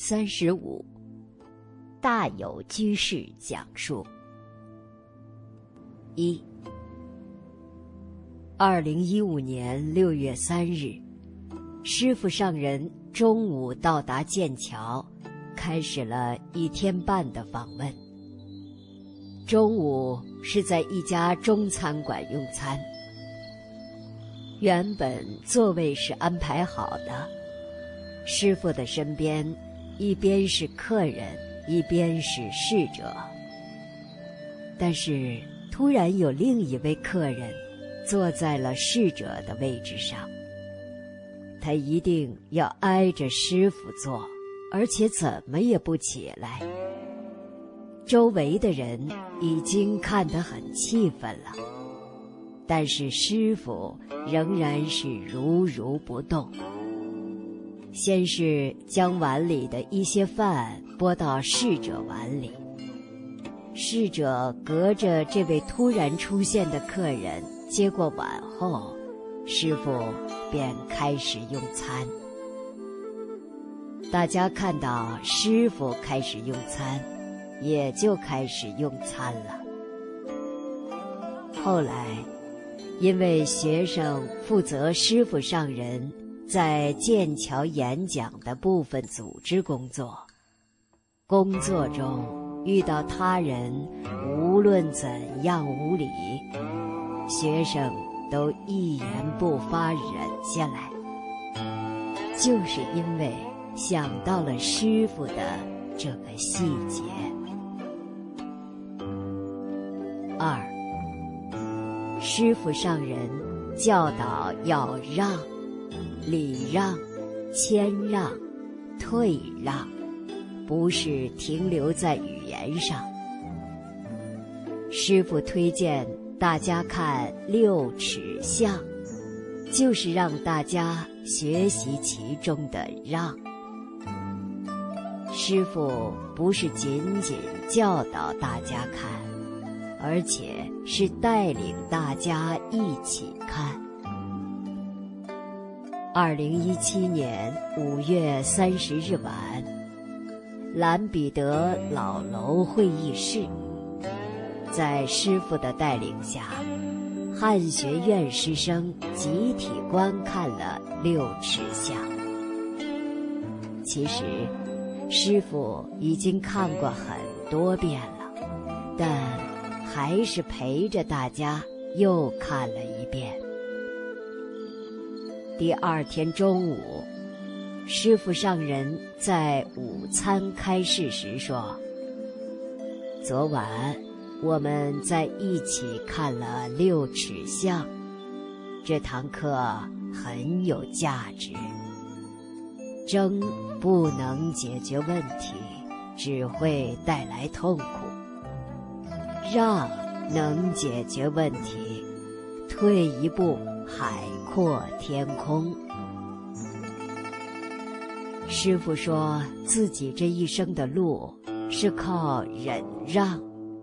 三十五，大有居士讲述。一，二零一五年六月三日，师傅上人中午到达剑桥，开始了一天半的访问。中午是在一家中餐馆用餐，原本座位是安排好的，师傅的身边。一边是客人，一边是侍者。但是突然有另一位客人坐在了侍者的位置上，他一定要挨着师傅坐，而且怎么也不起来。周围的人已经看得很气愤了，但是师傅仍然是如如不动。先是将碗里的一些饭拨到侍者碗里，侍者隔着这位突然出现的客人接过碗后，师傅便开始用餐。大家看到师傅开始用餐，也就开始用餐了。后来，因为学生负责师傅上人。在剑桥演讲的部分组织工作，工作中遇到他人无论怎样无礼，学生都一言不发忍下来，就是因为想到了师傅的这个细节。二，师傅上人教导要让。礼让、谦让、退让，不是停留在语言上。师傅推荐大家看六尺巷，就是让大家学习其中的让。师傅不是仅仅教导大家看，而且是带领大家一起看。二零一七年五月三十日晚，兰彼得老楼会议室，在师傅的带领下，汉学院师生集体观看了六尺像。其实，师傅已经看过很多遍了，但还是陪着大家又看了一遍。第二天中午，师傅上人在午餐开示时说：“昨晚我们在一起看了六尺像，这堂课很有价值。争不能解决问题，只会带来痛苦；让能解决问题，退一步。”海阔天空。师傅说自己这一生的路是靠忍让、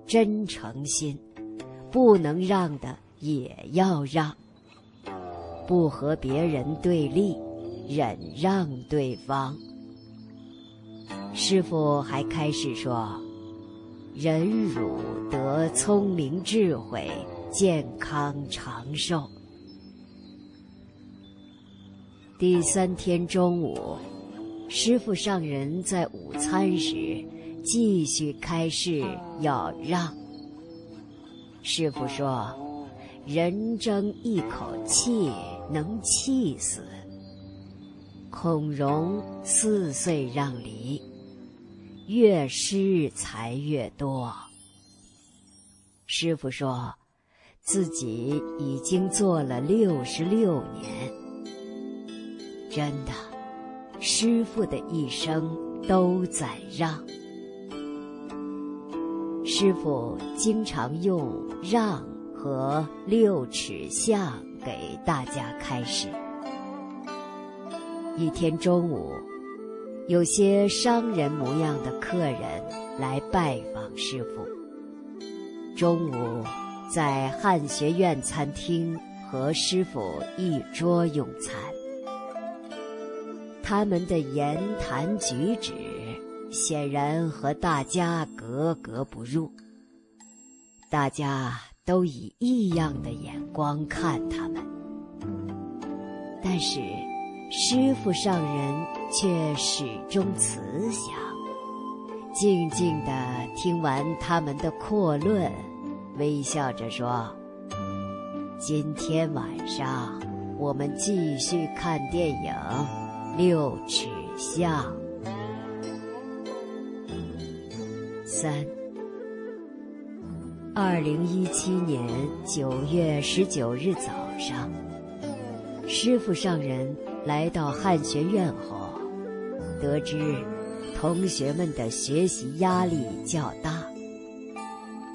真诚心，不能让的也要让，不和别人对立，忍让对方。师傅还开始说：忍辱得聪明智慧，健康长寿。第三天中午，师傅上人在午餐时继续开示要让。师傅说：“人争一口气能气死。”孔融四岁让梨，越施财越多。师傅说，自己已经做了六十六年。真的，师傅的一生都在让。师傅经常用让和六尺巷给大家开始。一天中午，有些商人模样的客人来拜访师傅。中午，在汉学院餐厅和师傅一桌用餐。他们的言谈举止显然和大家格格不入，大家都以异样的眼光看他们。但是，师傅上人却始终慈祥，静静地听完他们的阔论，微笑着说：“今天晚上我们继续看电影《六尺巷》。”三，二零一七年九月十九日早上，师傅上人来到汉学院后，得知同学们的学习压力较大，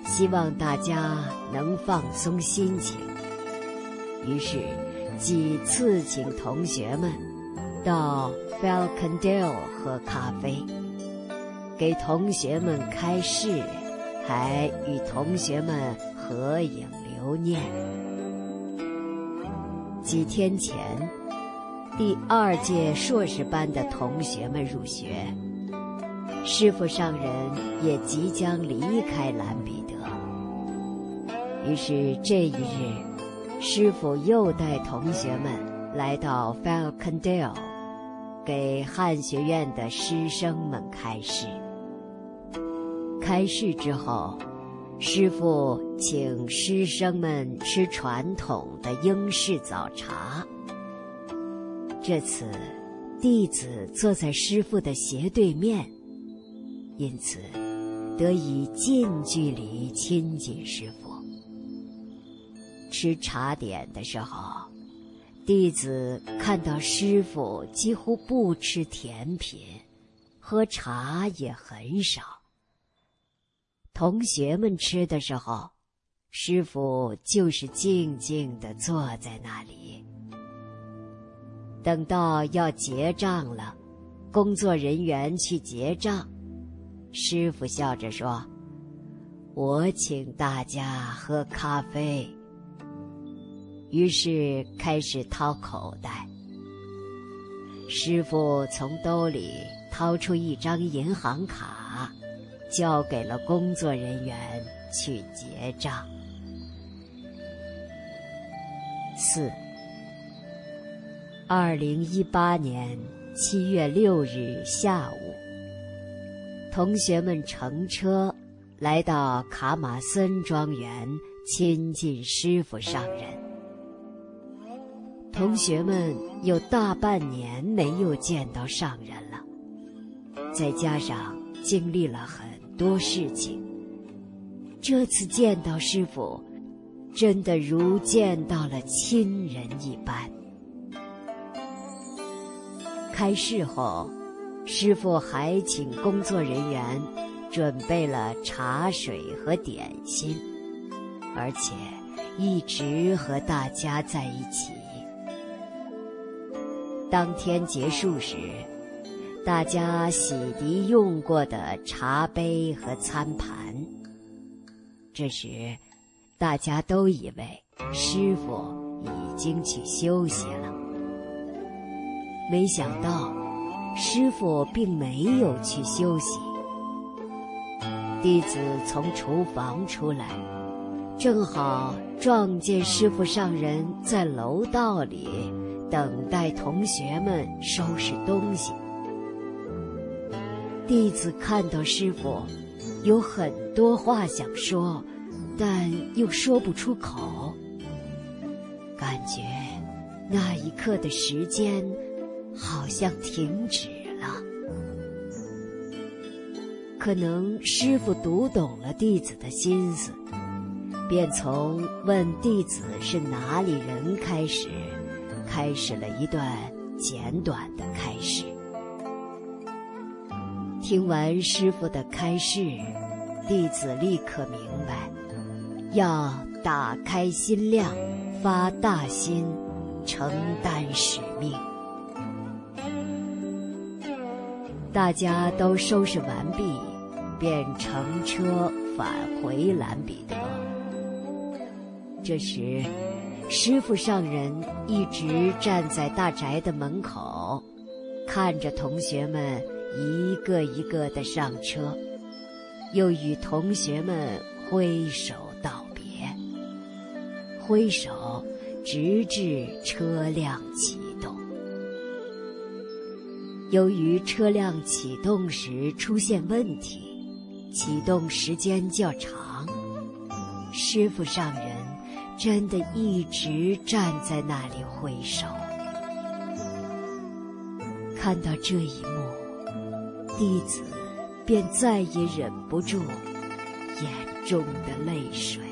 希望大家能放松心情，于是几次请同学们到 Falcondale 喝咖啡。给同学们开示，还与同学们合影留念。几天前，第二届硕士班的同学们入学，师傅上人也即将离开兰彼得。于是这一日，师傅又带同学们来到 Falcondale，给汉学院的师生们开示。开示之后，师傅请师生们吃传统的英式早茶。这次，弟子坐在师傅的斜对面，因此得以近距离亲近师傅。吃茶点的时候，弟子看到师傅几乎不吃甜品，喝茶也很少。同学们吃的时候，师傅就是静静地坐在那里。等到要结账了，工作人员去结账，师傅笑着说：“我请大家喝咖啡。”于是开始掏口袋。师傅从兜里掏出一张银行卡。交给了工作人员去结账。四，二零一八年七月六日下午，同学们乘车来到卡马森庄园亲近师傅上人。同学们有大半年没有见到上人了，再加上经历了很。多事情，这次见到师傅，真的如见到了亲人一般。开市后，师傅还请工作人员准备了茶水和点心，而且一直和大家在一起。当天结束时。大家洗涤用过的茶杯和餐盘。这时，大家都以为师傅已经去休息了。没想到，师傅并没有去休息。弟子从厨房出来，正好撞见师傅上人在楼道里等待同学们收拾东西。弟子看到师傅，有很多话想说，但又说不出口。感觉那一刻的时间好像停止了。可能师傅读懂了弟子的心思，便从问弟子是哪里人开始，开始了一段简短的开始。听完师傅的开示，弟子立刻明白，要打开心量，发大心，承担使命。大家都收拾完毕，便乘车返回兰彼得。这时，师傅上人一直站在大宅的门口，看着同学们。一个一个的上车，又与同学们挥手道别，挥手直至车辆启动。由于车辆启动时出现问题，启动时间较长，师傅上人真的一直站在那里挥手。看到这一幕，弟子便再也忍不住眼中的泪水。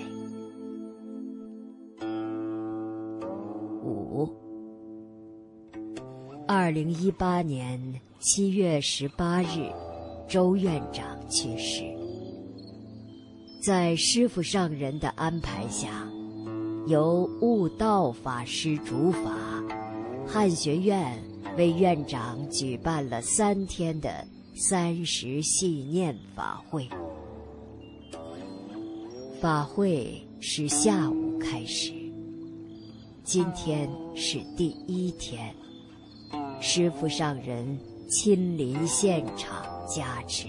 五，二零一八年七月十八日，周院长去世。在师傅上人的安排下，由悟道法师主法，汉学院。为院长举办了三天的三十系念法会。法会是下午开始，今天是第一天，师父上人亲临现场加持。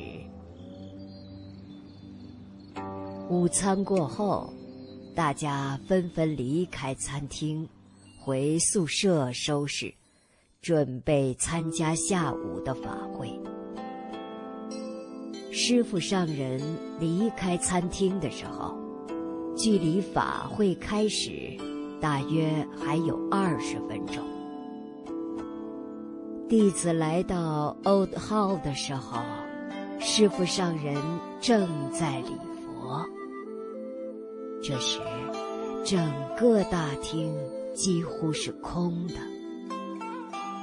午餐过后，大家纷纷离开餐厅，回宿舍收拾。准备参加下午的法会。师傅上人离开餐厅的时候，距离法会开始大约还有二十分钟。弟子来到 Old Hall 的时候，师傅上人正在礼。这时，整个大厅几乎是空的。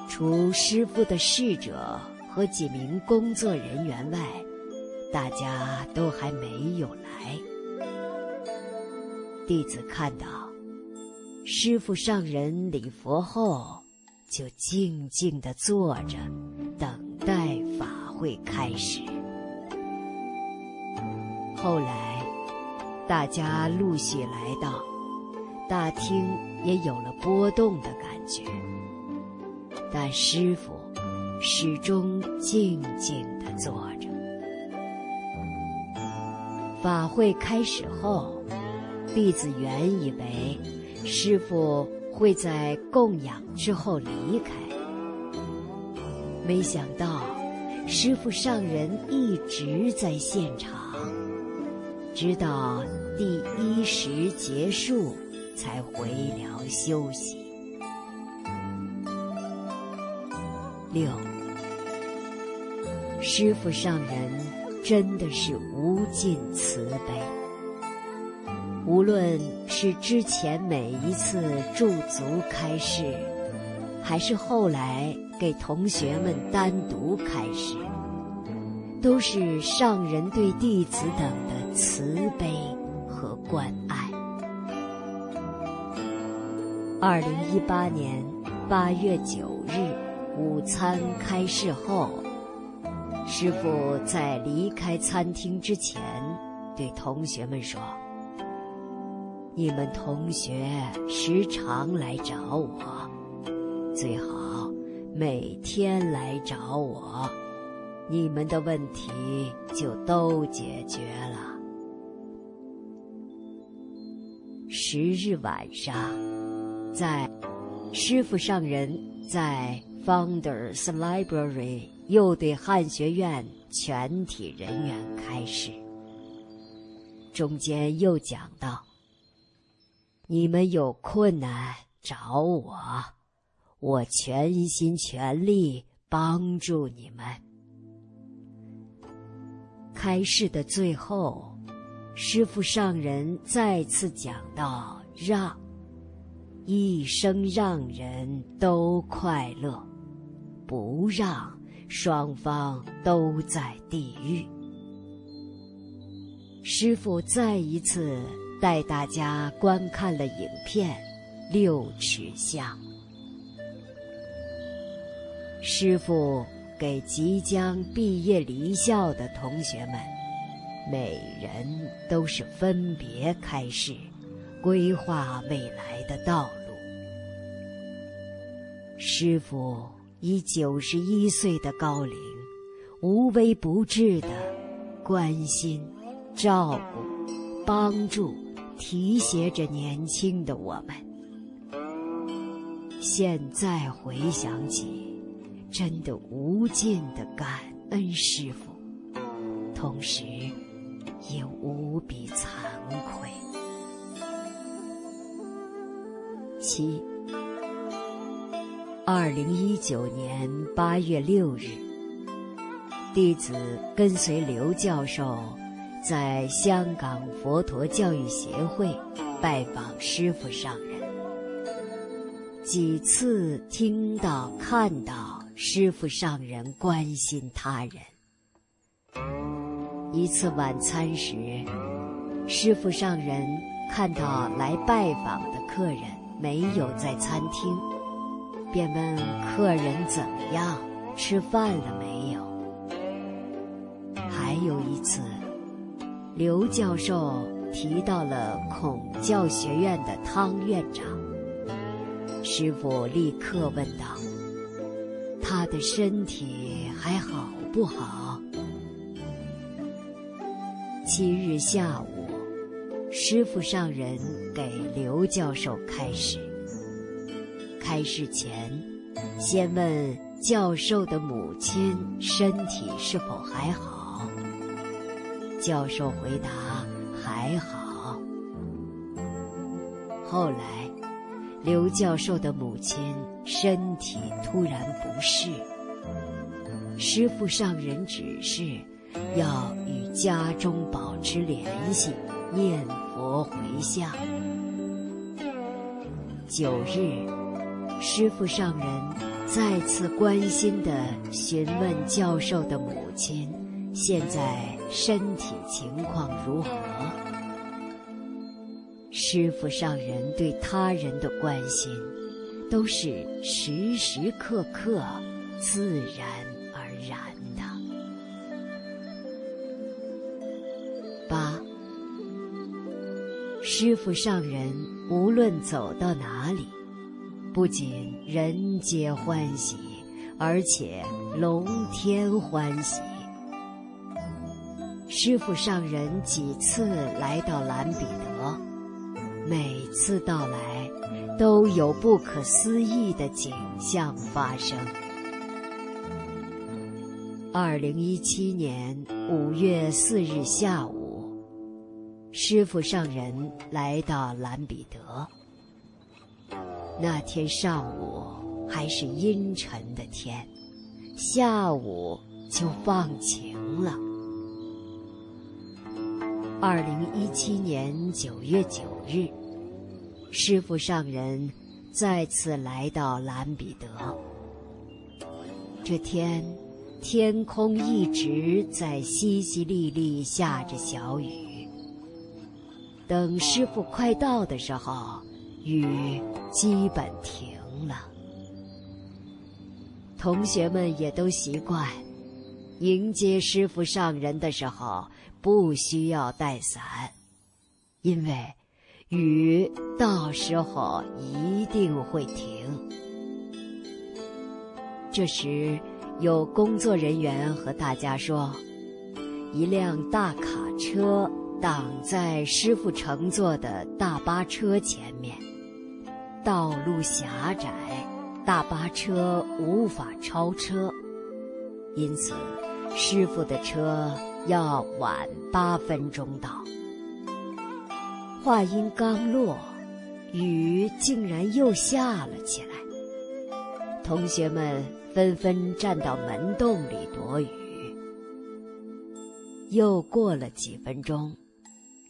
除师傅的侍者和几名工作人员外，大家都还没有来。弟子看到师傅上人礼佛后，就静静的坐着，等待法会开始。后来，大家陆续来到，大厅也有了波动的感觉。但师傅始终静静地坐着。法会开始后，弟子原以为师傅会在供养之后离开，没想到师傅上人一直在现场，直到第一时结束才回寮休息。六，师傅上人真的是无尽慈悲。无论是之前每一次驻足开示，还是后来给同学们单独开示，都是上人对弟子等的慈悲和关爱。二零一八年八月九日。午餐开市后，师傅在离开餐厅之前，对同学们说：“你们同学时常来找我，最好每天来找我，你们的问题就都解决了。”十日晚上，在师傅上人在。Founders Library 又对汉学院全体人员开示，中间又讲到：“你们有困难找我，我全心全力帮助你们。”开示的最后，师父上人再次讲到：“让一生让人都快乐。”不让双方都在地狱。师傅再一次带大家观看了影片《六尺巷》。师傅给即将毕业离校的同学们，每人都是分别开示，规划未来的道路。师傅。以九十一岁的高龄，无微不至的关心、照顾、帮助、提携着年轻的我们。现在回想起，真的无尽的感恩师傅，同时也无比惭愧。七，二零一九年八月六日，弟子跟随刘教授，在香港佛陀教育协会拜访师傅上人。几次听到、看到师父上人关心他人。一次晚餐时，师父上人看到来拜访的客人没有在餐厅，便问客人怎么样，吃饭了没有。还有一次，刘教授提到了孔教学院的汤院长。师傅立刻问道：“的身体还好不好？”七日下午，师傅上人给刘教授开示。开示前，先问教授的母亲身体是否还好。教授回答：“还好。”后来。刘教授的母亲身体突然不适，师父上人指示要与家中保持联系，念佛回向。九日，师父上人再次关心地询问教授的母亲现在身体情况如何。师父上人对他人的关心，都是时时刻刻、自然而然的。八，师傅上人无论走到哪里，不仅人皆欢喜，而且龙天欢喜。师傅上人几次来到兰彼得。每次到来，都有不可思议的景象发生。二零一七年五月四日下午，师傅上人来到兰彼得。那天上午还是阴沉的天，下午就放晴了。二零一七年九月九日，师傅上人再次来到兰彼得。这天，天空一直在淅淅沥沥下着小雨。等师傅快到的时候，雨基本停了。同学们也都习惯，迎接师傅上人的时候。不需要带伞，因为雨到时候一定会停。这时，有工作人员和大家说：“一辆大卡车挡在师傅乘坐的大巴车前面，道路狭窄，大巴车无法超车，因此师傅的车。”要晚八分钟到。话音刚落，雨竟然又下了起来。同学们纷纷站到门洞里躲雨。又过了几分钟，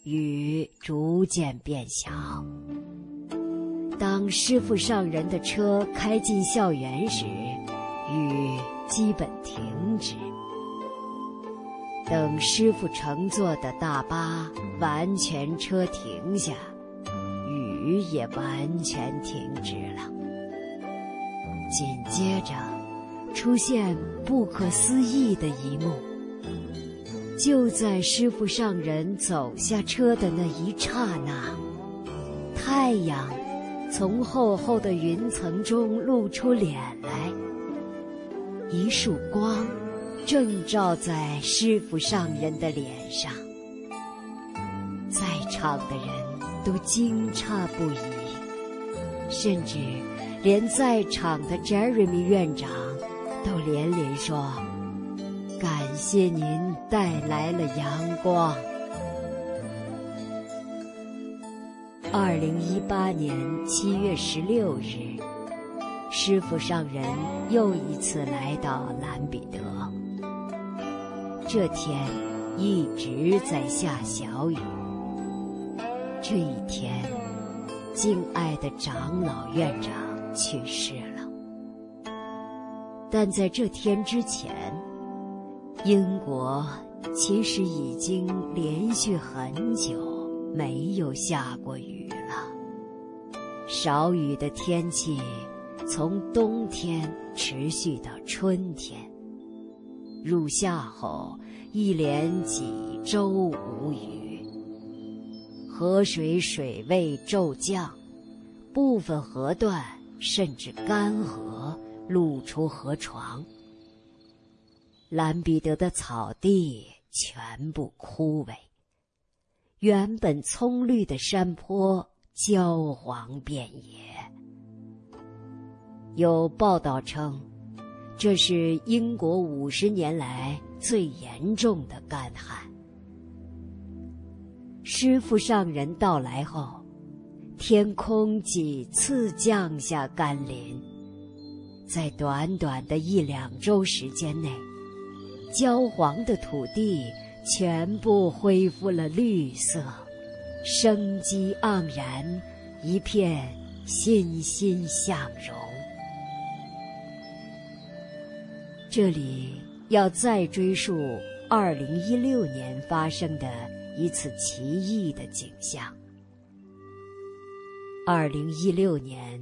雨逐渐变小。当师傅上人的车开进校园时，雨基本停止。等师傅乘坐的大巴完全车停下，雨也完全停止了。紧接着，出现不可思议的一幕。就在师傅上人走下车的那一刹那，太阳从厚厚的云层中露出脸来，一束光。正照在师傅上人的脸上，在场的人都惊诧不已，甚至连在场的 Jeremy 院长都连连说：“感谢您带来了阳光。”二零一八年七月十六日。师傅上人又一次来到兰比德。这天一直在下小雨。这一天，敬爱的长老院长去世了。但在这天之前，英国其实已经连续很久没有下过雨了。少雨的天气。从冬天持续到春天，入夏后一连几周无雨，河水水位骤降，部分河段甚至干涸，露出河床。兰彼得的草地全部枯萎，原本葱绿的山坡焦黄遍野。有报道称，这是英国五十年来最严重的干旱。师傅上人到来后，天空几次降下甘霖，在短短的一两周时间内，焦黄的土地全部恢复了绿色，生机盎然，一片欣欣向荣。这里要再追溯二零一六年发生的一次奇异的景象。二零一六年，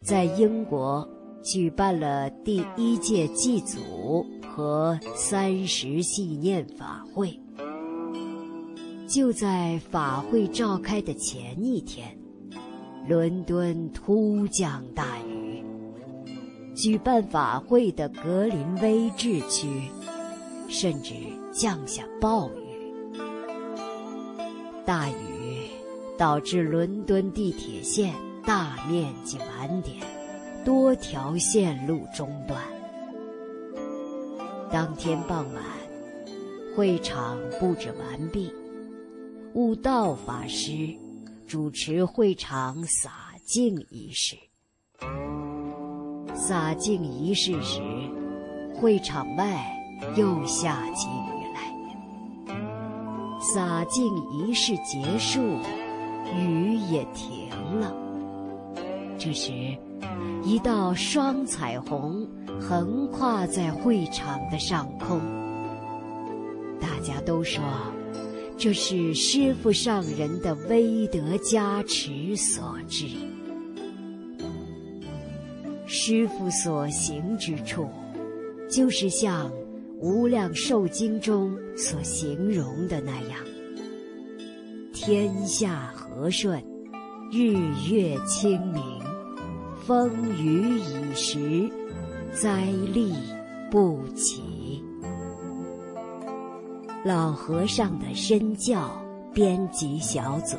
在英国举办了第一届祭祖和三十系念法会。就在法会召开的前一天，伦敦突降大雨。举办法会的格林威治区，甚至降下暴雨。大雨导致伦敦地铁线大面积晚点，多条线路中断。当天傍晚，会场布置完毕，悟道法师主持会场洒净仪式。洒净仪式时，会场外又下起雨来。洒净仪式结束，雨也停了。这时，一道双彩虹横跨在会场的上空。大家都说，这是师傅上人的威德加持所致。师傅所行之处，就是像《无量寿经》中所形容的那样：天下和顺，日月清明，风雨已时，灾厉不起。老和尚的身教编辑小组。